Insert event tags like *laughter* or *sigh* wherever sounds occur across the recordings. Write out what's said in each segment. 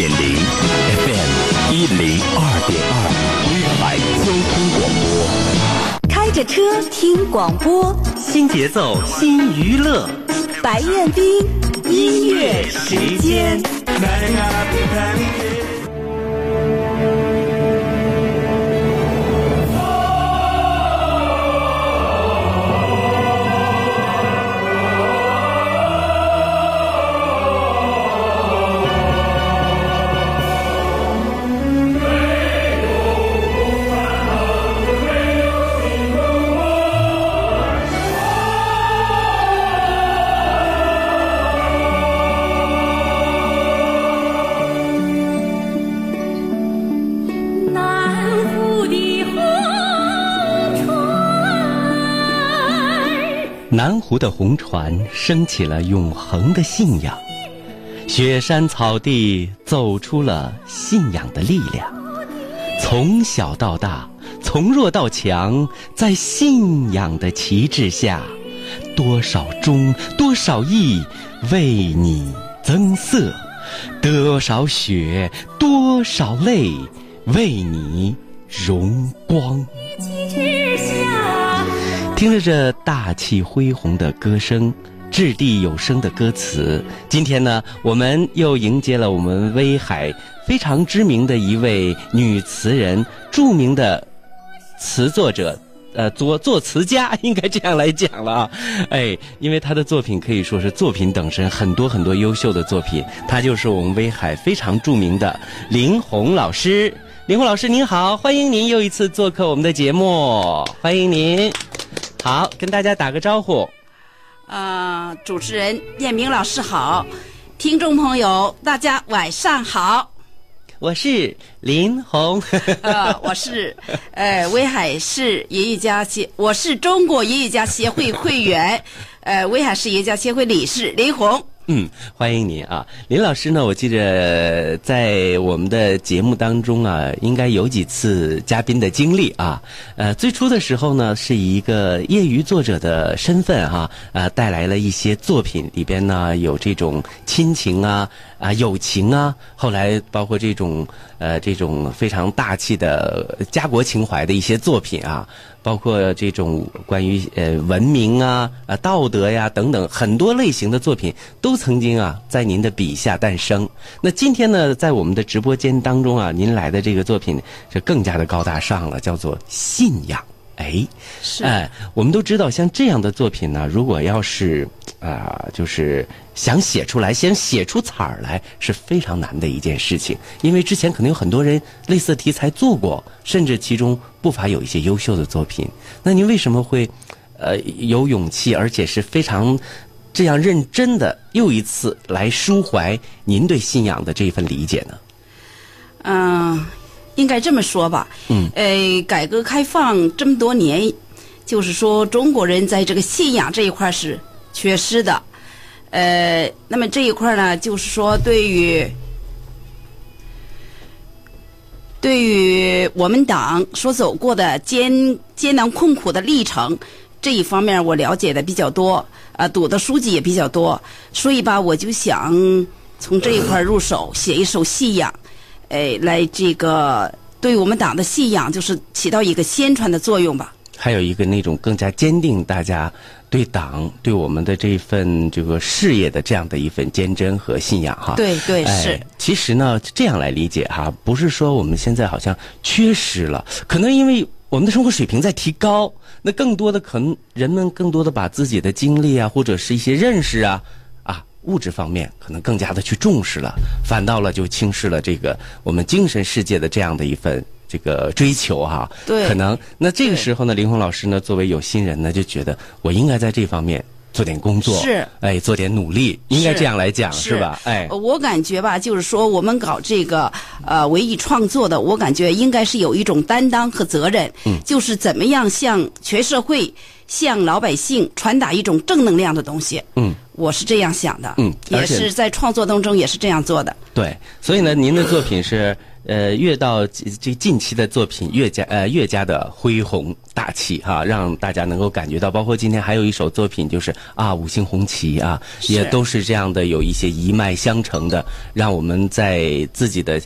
点零，FM 一零二点二，威海交通广播。开着车听广播，新节奏新娱乐，白彦斌音乐时间。南湖的红船升起了永恒的信仰，雪山草地走出了信仰的力量。从小到大，从弱到强，在信仰的旗帜下，多少忠，多少义，为你增色；多少血，多少泪，为你荣光。听着这大气恢宏的歌声，掷地有声的歌词，今天呢，我们又迎接了我们威海非常知名的一位女词人，著名的词作者。*laughs* 呃，作作词家应该这样来讲了，哎，因为她的作品可以说是作品等身，很多很多优秀的作品。她就是我们威海非常著名的林红老师。林红老师您好，欢迎您又一次做客我们的节目，欢迎您。好，跟大家打个招呼。呃，主持人燕明老师好，听众朋友大家晚上好。我是林红，*laughs* 呃，我是呃威海市爷爷家协，我是中国爷爷家协会会员，呃威海市爷爷家协会理事林红。嗯，欢迎您啊，林老师呢？我记着在我们的节目当中啊，应该有几次嘉宾的经历啊。呃，最初的时候呢，是以一个业余作者的身份哈、呃，带来了一些作品，里边呢有这种亲情啊啊友情啊，后来包括这种呃这种非常大气的家国情怀的一些作品啊。包括这种关于呃文明啊、啊道德呀等等很多类型的作品，都曾经啊在您的笔下诞生。那今天呢，在我们的直播间当中啊，您来的这个作品是更加的高大上了，叫做信仰。哎，是哎，我们都知道，像这样的作品呢，如果要是啊、就是想写出来，先写出彩儿来，是非常难的一件事情。因为之前可能有很多人类似题材做过，甚至其中不乏有一些优秀的作品。那您为什么会呃有勇气，而且是非常这样认真的又一次来抒怀您对信仰的这一份理解呢？嗯、应该这么说吧。嗯。呃，改革开放这么多年，就是说中国人在这个信仰这一块是缺失的。呃，那么这一块呢，就是说对于对于我们党所走过的艰艰难困苦的历程这一方面，我了解的比较多，啊，读的书籍也比较多，所以吧，我就想从这一块入手，写一首信仰，哎，来这个对我们党的信仰，就是起到一个宣传的作用吧。还有一个那种更加坚定大家对党、对我们的这份这个事业的这样的一份坚贞和信仰哈。对对哎是。其实呢，这样来理解哈，不是说我们现在好像缺失了，可能因为我们的生活水平在提高，那更多的可能人们更多的把自己的经历啊，或者是一些认识啊。啊，物质方面可能更加的去重视了，反倒了就轻视了这个我们精神世界的这样的一份这个追求哈、对。可能那这个时候呢，林红老师呢，作为有心人呢，就觉得我应该在这方面做点工作，是。哎，做点努力，应该这样来讲是吧？哎。呃，我感觉吧，就是说我们搞这个呃文艺创作的，我感觉应该是有一种担当和责任，嗯，就是怎么样向全社会向老百姓传达一种正能量的东西。嗯，我是这样想的。嗯也是在创作当中也是这样做的。对，所以呢，您的作品是呃，越到这这近期的作品越加呃越加的恢宏大气哈、让大家能够感觉到。包括今天还有一首作品，就是啊五星红旗啊，也都是这样的，有一些一脉相承的，让我们在自己的。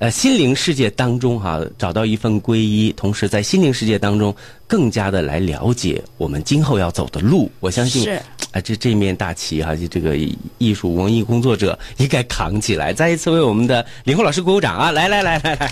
呃，心灵世界当中哈、找到一份皈依，同时在心灵世界当中更加的来了解我们今后要走的路。我相信，是啊，这这面大旗哈、就这个艺术文艺工作者应该扛起来。再一次为我们的林慧老师鼓鼓掌啊！来来来来来，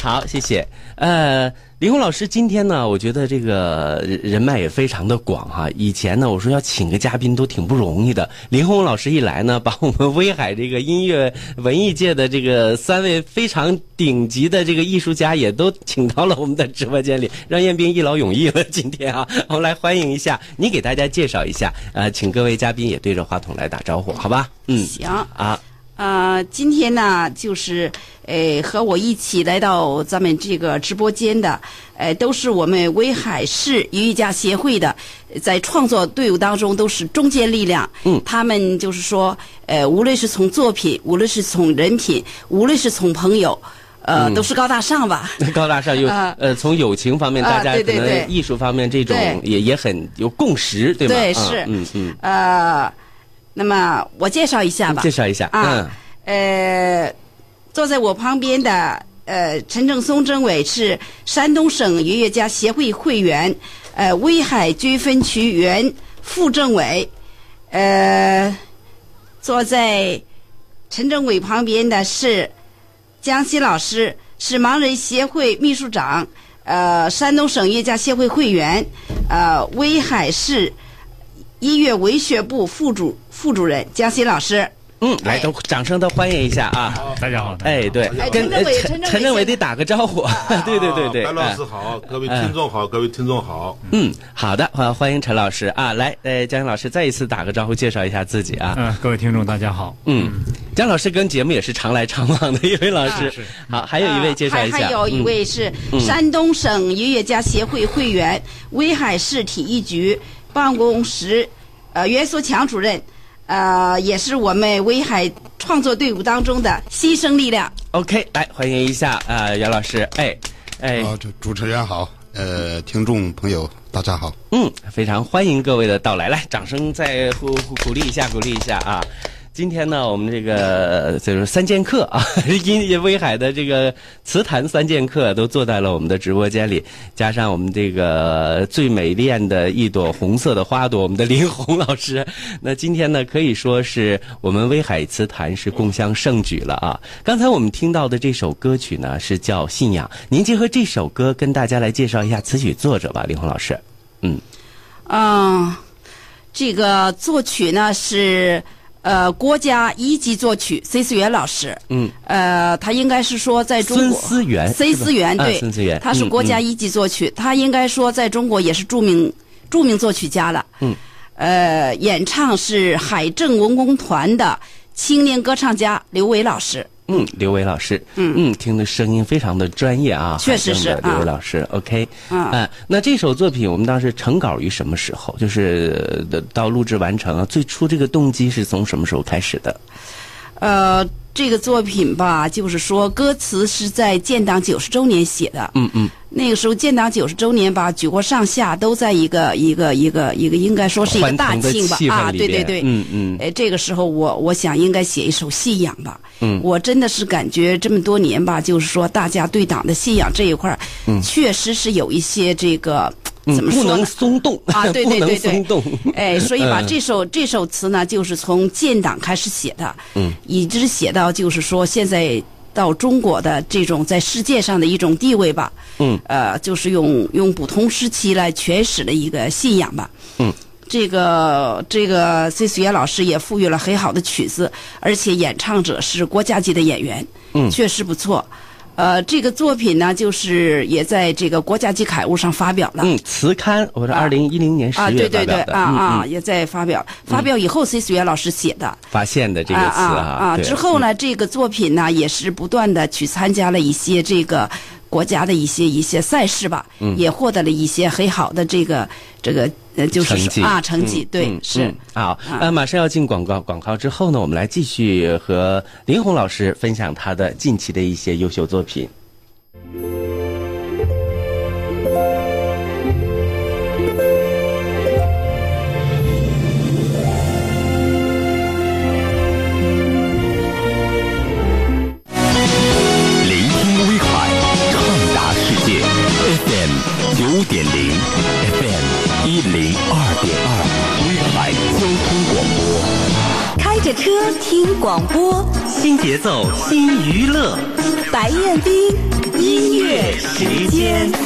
好，谢谢。呃，林红老师今天呢，我觉得这个人人脉也非常的广哈、以前呢，我说要请个嘉宾都挺不容易的。林红老师一来呢，把我们威海这个音乐文艺界的这个三位非常顶级的这个艺术家也都请到了我们的直播间里，让彦斌一劳永逸了。今天啊，*laughs* 我们来欢迎一下，你给大家介绍一下，呃，请各位嘉宾也对着话筒来打招呼，好吧？嗯，行，啊，呃，今天呢，就是呃和我一起来到咱们这个直播间的，呃，都是我们威海市音乐家协会的，在创作队伍当中都是中坚力量。嗯。他们就是说，呃，无论是从作品，无论是从人品，无论是从朋友，呃，嗯。都是高大上吧。*laughs* 高大上又啊。呃，从友情方面，啊大家可能对对。对艺术方面这种对。也也很有共识，对吗？啊对是。嗯嗯，呃，那么我介绍一下吧。介绍一下，啊，呃，坐在我旁边的呃陈正松政委是山东省音乐家协会会员，呃威海军分区原副政委，呃，坐在陈政委旁边的是江西老师，是盲人协会秘书长，呃，山东省音乐家协会会员，呃，威海市音乐文学部副主副主任江西老师。嗯，来，都掌声都欢迎一下啊！大家好，哎，对哎，跟陈政委呃陈陈政委陈政委得打个招呼，*laughs* 对对对对，白老哎师好，各位听众好，各位听众好。嗯，好的，欢欢迎陈老师啊，来，呃，江老师再一次打个招呼，介绍一下自己啊。嗯、各位听众大家好。嗯，江老师跟节目也是常来常往的一位老师。好，还有一位介绍一下，还还有一嗯位是山东省音乐家协会会员，威海市体育局办公室呃袁素强主任，呃，也是我们威海创作队伍当中的新生力量。OK，来欢迎一下呃杨老师，哎，哎，好，主主持人好，呃，听众朋友大家好。嗯，非常欢迎各位的到来，来，掌声再鼓鼓鼓励一下，鼓励一下啊！今天呢，我们这个就是三剑客啊，*laughs* 音威海的这个词坛三剑客都坐在了我们的直播间里，加上我们这个最美艳的一朵红色的花朵，我们的林红老师。那今天呢，可以说是我们威海词坛是共襄盛举了啊！刚才我们听到的这首歌曲呢，是叫《信仰》，您结合这首歌跟大家来介绍一下词曲作者吧，林红老师。嗯。嗯，这个作曲呢是呃国家一级作曲孙思源老师。嗯，呃，他应该是说在中国孙思源孙思源对，啊孙思源他是国家一级作曲，他应该说在中国也是著名著名作曲家了。嗯，呃，演唱是海政文工团的青年歌唱家刘伟老师。嗯，刘伟老师，嗯嗯，听的声音非常的专业啊，确实是刘伟啊老师，OK，啊哎那这首作品我们当时成稿于什么时候？就是呃到录制完成啊，最初这个动机是从什么时候开始的？呃，这个作品吧，就是说歌词是在建党九十周年写的。嗯嗯，那个时候建党九十周年吧，举国上下都在一个一个一个一个，应该说是一个大庆吧。啊，对对对，嗯嗯。哎，这个时候我我想应该写一首信仰吧。嗯。我真的是感觉这么多年吧，就是说大家对党的信仰这一块儿，嗯。确实是有一些这个。怎么说不能呢松动。啊？对对对对，*laughs* 松动。哎，所以把嗯。这首这首词呢，就是从建党开始写的，嗯，一直写到就是说现在到中国的这种在世界上的一种地位吧，嗯，呃，就是用用不同时期来诠释的一个信仰吧，嗯。这个这个 C 思源老师也赋予了很好的曲子，而且演唱者是国家级的演员，嗯确实不错。呃，这个作品呢，就是也在这个国家级刊物上发表了。嗯，词刊，我是二零一零年十啊，月对对对，啊啊，也在发表。发表以后，C 思源老师写的。发现的这个词啊啊对之后呢，这个作品呢也是不断的去参加了一些这个国家的一些一些赛事吧，也获得了一些很好的这个这个呃，就是成啊成绩，对、嗯是。嗯好，呃，马上要进广告，广告之后呢，我们来继续和林红老师分享他的近期的一些优秀作品。节奏，新娱乐，白彦斌音乐时间。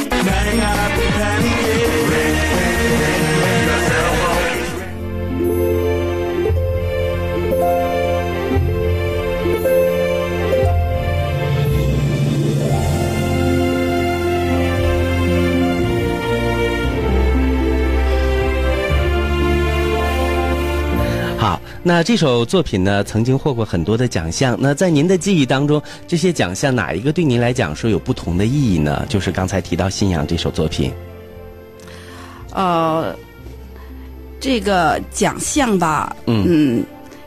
那这首作品呢，曾经获过很多的奖项。那在您的记忆当中，这些奖项哪一个对您来讲说有不同的意义呢？就是刚才提到《信仰》这首作品。呃，这个奖项吧，嗯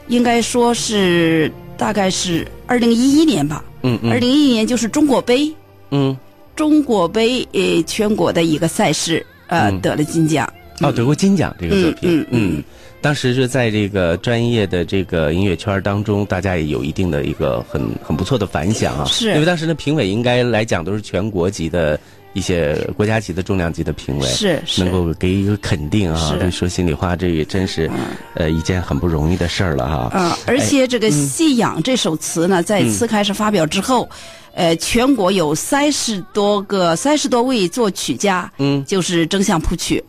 应该说是大概是二零一一年吧，嗯嗯二零一一年就是中国杯，嗯，中国杯呃全国的一个赛事，呃、嗯得了金奖。哦，得过金奖这个作品，嗯嗯嗯当时是在这个专业的这个音乐圈当中，大家也有一定的一个很很不错的反响啊。是因为当时的评委应该来讲都是全国级的一些国家级的重量级的评委，是是能够给一个肯定啊。是说心里话，这也真是呃一件很不容易的事儿了哈。啊、而且这个《信仰》这首词呢，在词开始发表之后，呃，全国有三十多个、三十多位作曲家，嗯就是争相谱曲。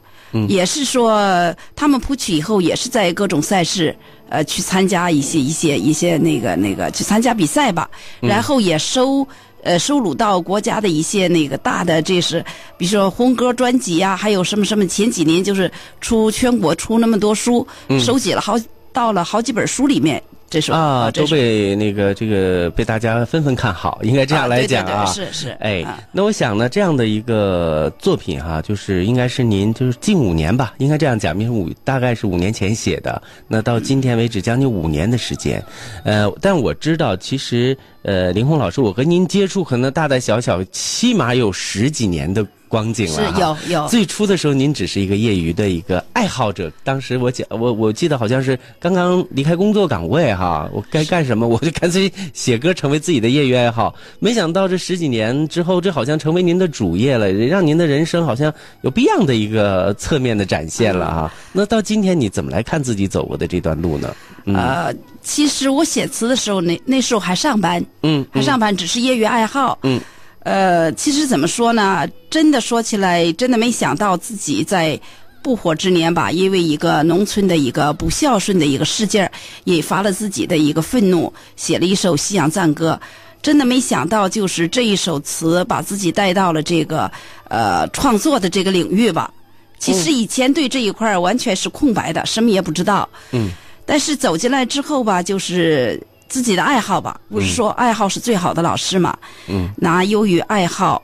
也是说，他们谱曲以后，也是在各种赛事，呃，去参加一些一些一些那个那个去参加比赛吧，然后也收呃收录到国家的一些那个大的，这是比如说红歌专辑啊，还有什么什么，前几年就是出全国出那么多书，收集了好到了好几本书里面。这首啊，都被那个这个被大家纷纷看好，应该这样来讲啊。啊对对对是是哎啊，那我想呢，这样的一个作品哈、就是应该是您就是近五年吧，应该这样讲，因为五大概是五年前写的，那到今天为止将近五年的时间，呃，但我知道其实呃，林红老师，我和您接触可能大大小小起码有十几年的光景了是有有最初的时候，您只是一个业余的一个爱好者。当时我讲，我我记得好像是刚刚离开工作岗位哈，我该干什么，我就干脆写歌成为自己的业余爱好。没想到这十几年之后，这好像成为您的主业了，让您的人生好像有不一样的一个侧面的展现了啊。那到今天，你怎么来看自己走过的这段路呢？嗯呃，其实我写词的时候，那那时候还上班，嗯还上班，只是业余爱好。嗯，呃，其实怎么说呢？真的说起来，真的没想到自己在不惑之年吧，因为一个农村的一个不孝顺的一个事件，引发了自己的一个愤怒，写了一首西洋赞歌。真的没想到，就是这一首词把自己带到了这个呃创作的这个领域吧。其实以前对这一块完全是空白的，什么也不知道。嗯。但是走进来之后吧，就是自己的爱好吧，不是说爱好是最好的老师嘛。嗯。那由于爱好，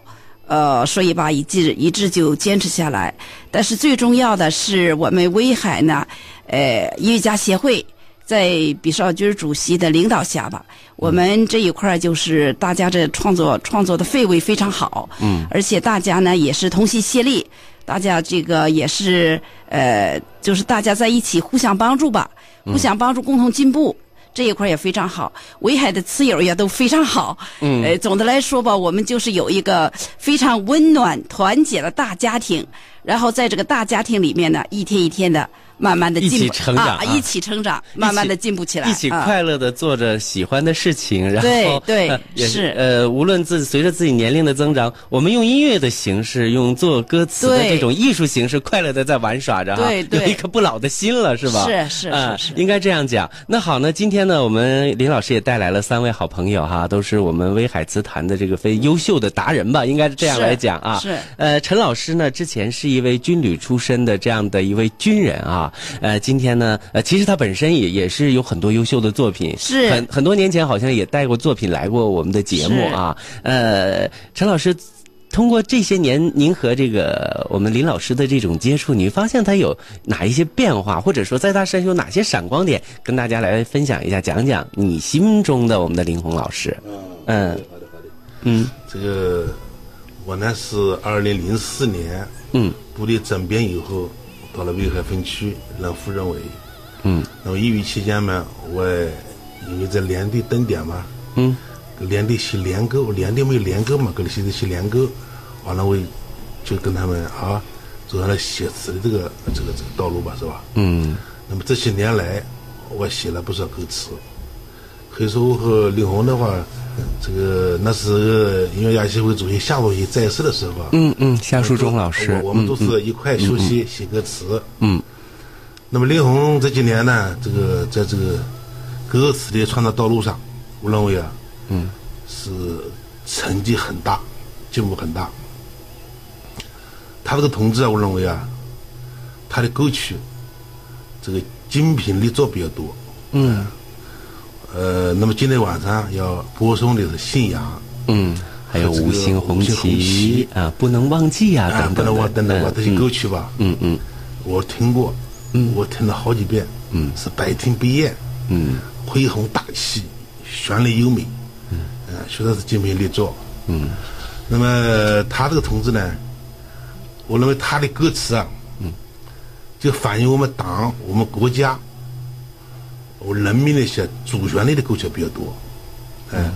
呃，所以吧，一直一直就坚持下来。但是最重要的是，我们威海呢，呃，音乐家协会在毕少军主席的领导下吧，我们这一块儿就是大家这创作创作的氛围非常好。嗯。而且大家呢也是同心协力，大家这个也是呃，就是大家在一起互相帮助吧，互相帮助，共同进步。这一块也非常好，威海的词友也都非常好。嗯呃，总的来说吧，我们就是有一个非常温暖、团结的大家庭，然后在这个大家庭里面呢，一天一天的慢慢的一进步，起成长啊一起成长，慢慢的进步起来，一起啊快乐的做着喜欢的事情，然后对 *laughs* 也是呃，无论自随着自己年龄的增长，我们用音乐的形式，用做歌词的这种艺术形式，快乐的在玩耍着哈，对对有一颗不老的心了，是吧？是是啊是是应该这样讲。那好呢，今天呢，我们林老师也带来了三位好朋友哈，都是我们威海词坛的这个非优秀的达人吧，应该是这样来讲啊。是呃，陈老师呢，之前是一位军旅出身的这样的一位军人啊。呃，今天呢，呃，其实他本身也也是有很多优秀的作品，是很很多年前好像也带过作品来过我们的节目啊。呃，陈老师。通过这些年您和这个我们林老师的这种接触，你发现他有哪一些变化，或者说在他身上有哪些闪光点，跟大家来分享一下，讲讲你心中的我们的林红老师。嗯好的好的。嗯这个我呢是二零零四年嗯部队整编以后，到了威海分区任副政委。嗯那么义务期间嘛，我因为在连队蹲点嘛，嗯连队写连歌，连队没有连歌嘛，给他写的写连歌，完了我就跟他们啊走上了写词的这个这个这个道路吧，是吧？嗯那么这些年来，我写了不少歌词。可以说我和李红的话，这个那是音乐家协会主席夏主席在世的时候啊，嗯嗯，夏树忠老师，我我们都是一块休息写歌词。嗯那么林红这几年呢，这个在这个歌词的创作道路上，我认为啊，嗯，是成绩很大，进步很大。他这个同志啊，我认为啊，他的歌曲这个精品力作比较多。嗯呃，那么今天晚上要播送的是《信仰。嗯，还有五星红旗旗啊，不能忘记》呀，啊，等等等等吧，这些歌曲，吧，嗯嗯我听过，嗯。我听了好几遍，嗯。是百听不厌，嗯。恢宏大气，旋律优美，嗯，呃，确实是精品力作。嗯。那么他这个同志呢，我认为他的歌词啊，嗯，就反映我们党、我们国家、我人民的一些主旋律的歌曲比较多，哎，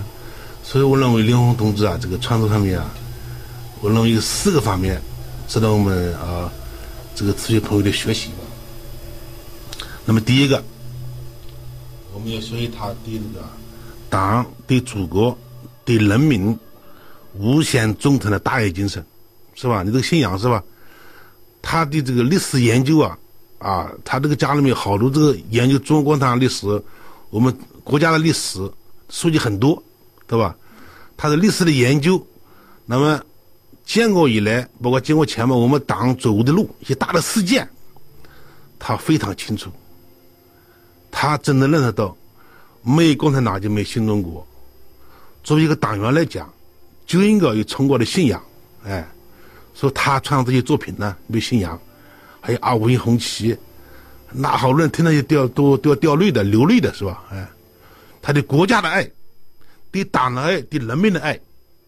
所以我认为林红同志啊，这个创作上面啊，我认为有四个方面值得我们啊这个词曲朋友的学习吧。那么第一个，我们要学习他对这个党、对祖国、对人民无限忠诚的大爱精神，是吧？你这个信仰是吧？他的这个历史研究啊，啊，他这个家里面好多这个研究中国共产党历史，我们国家的历史书籍很多，对吧？他的历史的研究，那么建国以来，包括建国前面我们党走过的路，一些大的事件，他非常清楚。他真的认识到，没有共产党就没有新中国。作为一个党员来讲，就应该有崇高的信仰，哎，所以他创作这些作品呢，没信仰，还有啊五星红旗，那好多人听到就掉都都要掉泪的，流泪的是吧？哎，他对国家的爱，对党的爱，对人民的爱，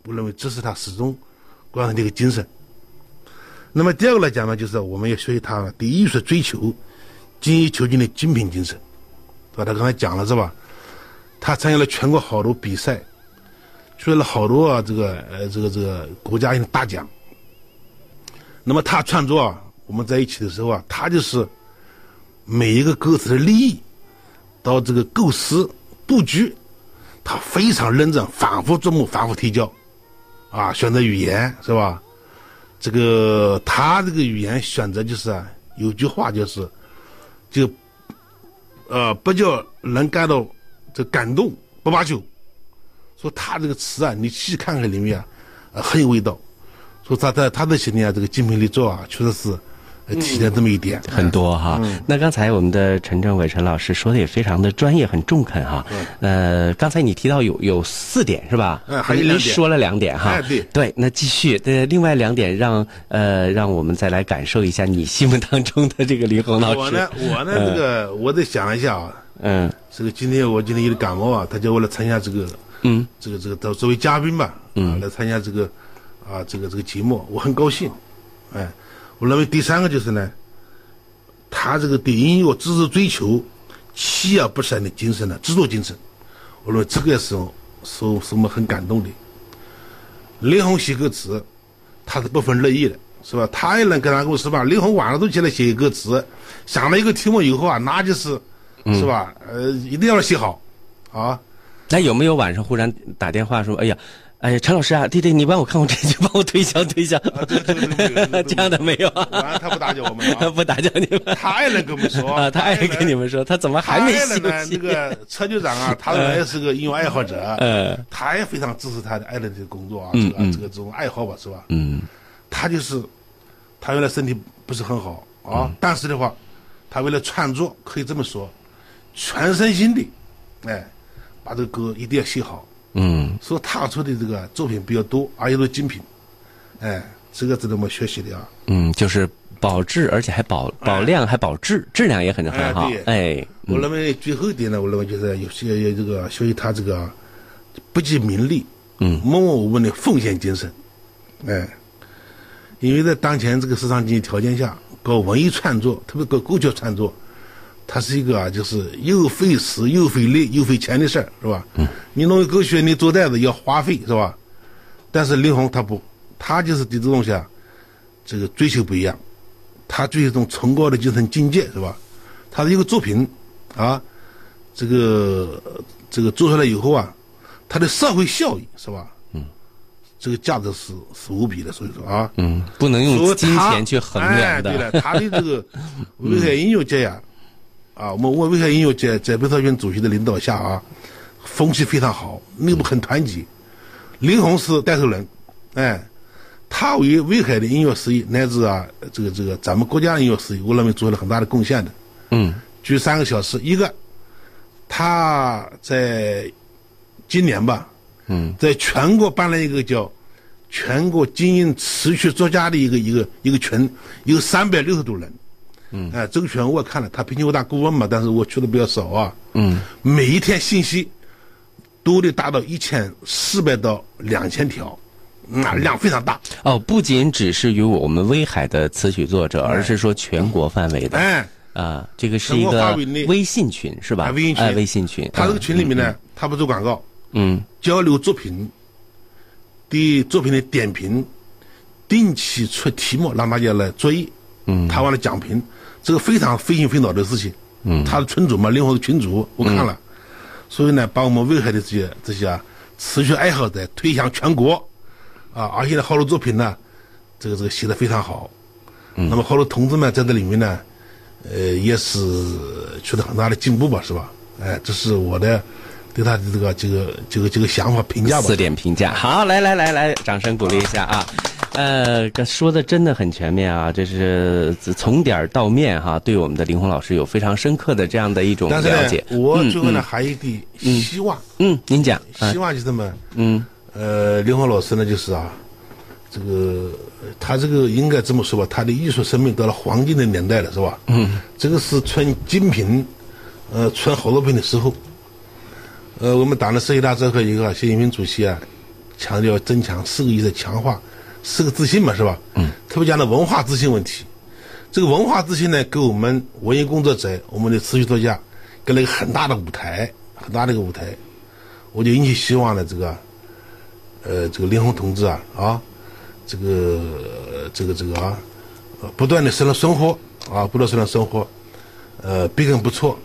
我认为这是他始终贯彻的一个精神。那么第二个来讲呢，就是我们要学习他对艺术追求、精益求精的精品精神，是吧？他刚才讲了是吧？他参加了全国好多比赛，取得了好多啊这个呃这个这个国家性的大奖。那么他创作啊，我们在一起的时候啊，他就是每一个歌词的立意，到这个构思布局，他非常认真，反复琢磨，反复提交，啊，选择语言是吧？这个他这个语言选择就是啊，有句话就是，就呃不叫人感到这感动不罢休。说他这个词啊，你细看看里面啊，呃很有味道。说他在他这些年啊这个精品力作啊，确实是呃体现这么一点。很多哈。那刚才我们的陈政委陈老师说的也非常的专业，很中肯哈。呃，刚才你提到有有四点是吧？嗯还有您两点说了两点哈。哎对对，那继续。呃，另外两点让呃让我们再来感受一下你心目当中的这个林红老师。我呢，我呢，这个我得想一下啊，嗯这个今天我今天有点感冒啊，他叫我来参加这个嗯这个这个作作为嘉宾吧，啊，来参加这个啊这个这个节目，我很高兴。哎，我认为第三个就是呢，他这个对音乐知识追求、锲而不舍的精神呢，制作精神，我认为这个也是是是我们很感动的。林红写歌词，他是不分日夜的，是吧？他也能跟他公司吧，林红晚上都起来写歌词，想了一个题目以后啊，那就是，是吧？呃，一定要写好，啊。那有没有晚上忽然打电话说，哎呀，哎呀，陈老师啊，弟弟，你帮我看看这句，帮我推销推销，啊、对对对这个这个这样的没有啊？完了他不打搅我们啊 *laughs* 不打搅你们。他也能跟我们说啊，他爱跟你们说，他怎么还没他休呢？息？这个 *laughs* 车局长啊，他也是个音乐爱好者，嗯他也非常支持他的爱人的工作啊，这个这个这种爱好吧，是吧？嗯他就是他原来身体不是很好啊，但是的话，他为了创作，可以这么说，全身心的，哎，把这个歌一定要写好。嗯。所以他出的这个作品比较多，而且都是精品。哎，这个值得我们学习的啊。嗯，就是保质，而且还保保量，还保质，质量也很很好。哎。哎，我认为最后一点呢，我认为就是有些有这个学习他这个不计名利，嗯。默默无闻的奉献精神，哎，因为在当前这个市场经济条件下，搞文艺创作，特别搞歌曲创作，它是一个啊，就是又费时又费力又费钱的事儿，是吧？嗯，你弄个狗血，你做袋子要花费，是吧？但是林红他不，他就是对这东西啊，这个追求不一样，他追求一种崇高的精神境界，是吧？他的一个作品啊，这个呃这个做出来以后啊，它的社会效益是吧？嗯，这个价值是是无比的，所以说啊，嗯，不能用金钱去衡哎量对了，的。他的这个 *laughs* 威海音乐界呀，啊，我们我威海音乐节在北朝军主席的领导下啊，风气非常好，内部很团结。林红是带头人，哎，他为威海的音乐事业乃至啊这个这个咱们国家的音乐事业，我认为做了很大的贡献的。嗯举三个小时，一个他在今年吧，嗯，在全国办了一个叫全国精英词曲作家的一个一个一个群，有三百六十多人。嗯，哎，这个群我也看了，他平均我当顾问嘛，但是我去的比较少啊。嗯，每一天信息都得达到一千四百到两千条，那量非常大。哦，不仅只是于我们威海的词曲作者，而是说全国范围的。哎，啊，这个是一个微信群是吧？啊微信群。哎微信群。他这个嗯群里面呢，他不做广告，嗯。交流作品，对作品的点评，定期出题目让大家来作业，嗯。他完了讲评，这个非常费心费脑的事情。嗯他的群主嘛，另外的群主我看了，所以呢，把我们威海的这些这些啊词曲爱好者推向全国，啊，而且呢，好多作品呢，这个这个写的非常好。嗯那么好多同志们在这里面呢，呃，也是取得很大的进步吧，是吧？哎，这是我的对他的这个这个这个这个想法评价吧。四点评价，好，来来来来，掌声鼓励一下啊！呃，说的真的很全面啊，这是从点儿到面哈、对我们的林红老师有非常深刻的这样的一种了解。呢，我最后呢还有一点希望，嗯，您讲，啊希望就是什么？嗯呃，林红老师呢，就是啊，这个呃他这个应该这么说吧，他的艺术生命到了黄金的年代了，是吧？嗯，这个是穿精品，呃，穿好作品的时候。呃，我们党的十一大召开以后啊，习近平主席啊，强调增强四个意识强化四个自信嘛，是吧？嗯，特别讲的文化自信问题。这个文化自信呢，给我们文艺工作者、我们的词曲作家，给了一个很大的舞台，很大的一个舞台。我就引起希望呢，这个，呃，这个林红同志啊，啊，这个、呃这个这个啊，呃不断的生了生活啊，不断地生了生活，呃，笔耕不错，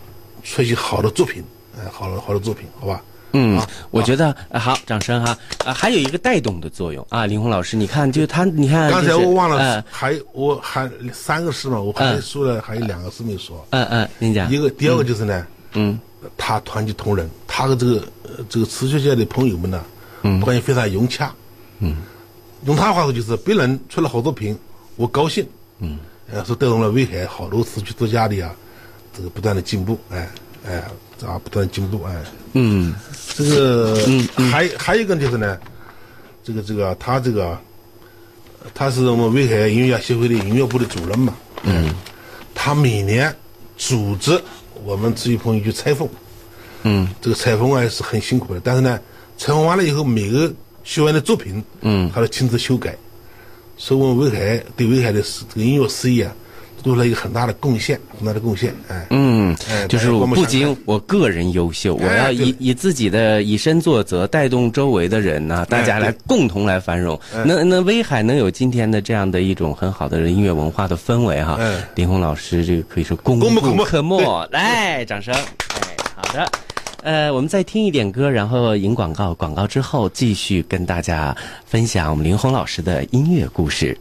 出一些好的作品，哎、好的好的作品，好吧？嗯啊，我觉得、呃好，掌声哈啊，还有一个带动的作用啊，林红老师，你看，就他，你看，刚才我忘了，呃还我还三个事嘛，我还嗯。说了，还有两个事没说。嗯嗯，您讲。一，个第二个就是呢，嗯。他团结同仁，他的这个呃这个词曲界的朋友们呢，关系非常融洽。嗯，用他话说就是，别人出了好作品，我高兴。嗯，呃，说带动了威海好多词曲作家的呀，这个不断的进步，哎哎啊，不断进步，哎，嗯。这个还还有一个就是呢，这个这个他这个，他是我们威海音乐家协会的音乐部的主任嘛，嗯，他每年组织我们词曲朋友去采风，嗯，这个采风啊也是很辛苦的，但是呢，采风完了以后，每个学员的作品，嗯。他都亲自修改，所以我们威海对威海的这个音乐事业啊，做了一个很大的贡献，很大的贡献，哎，嗯哎，就是我不仅我个人优秀，我要哎以以自己的以身作则，带动周围的人呢、大家来共同来繁荣。哎那那威海能有今天的这样的一种很好的音乐文化的氛围哈，哎林红老师这个可以说功功不可没不可没。来，掌声！哎，好的。呃，我们再听一点歌，然后引广告，广告之后继续跟大家分享我们林红老师的音乐故事。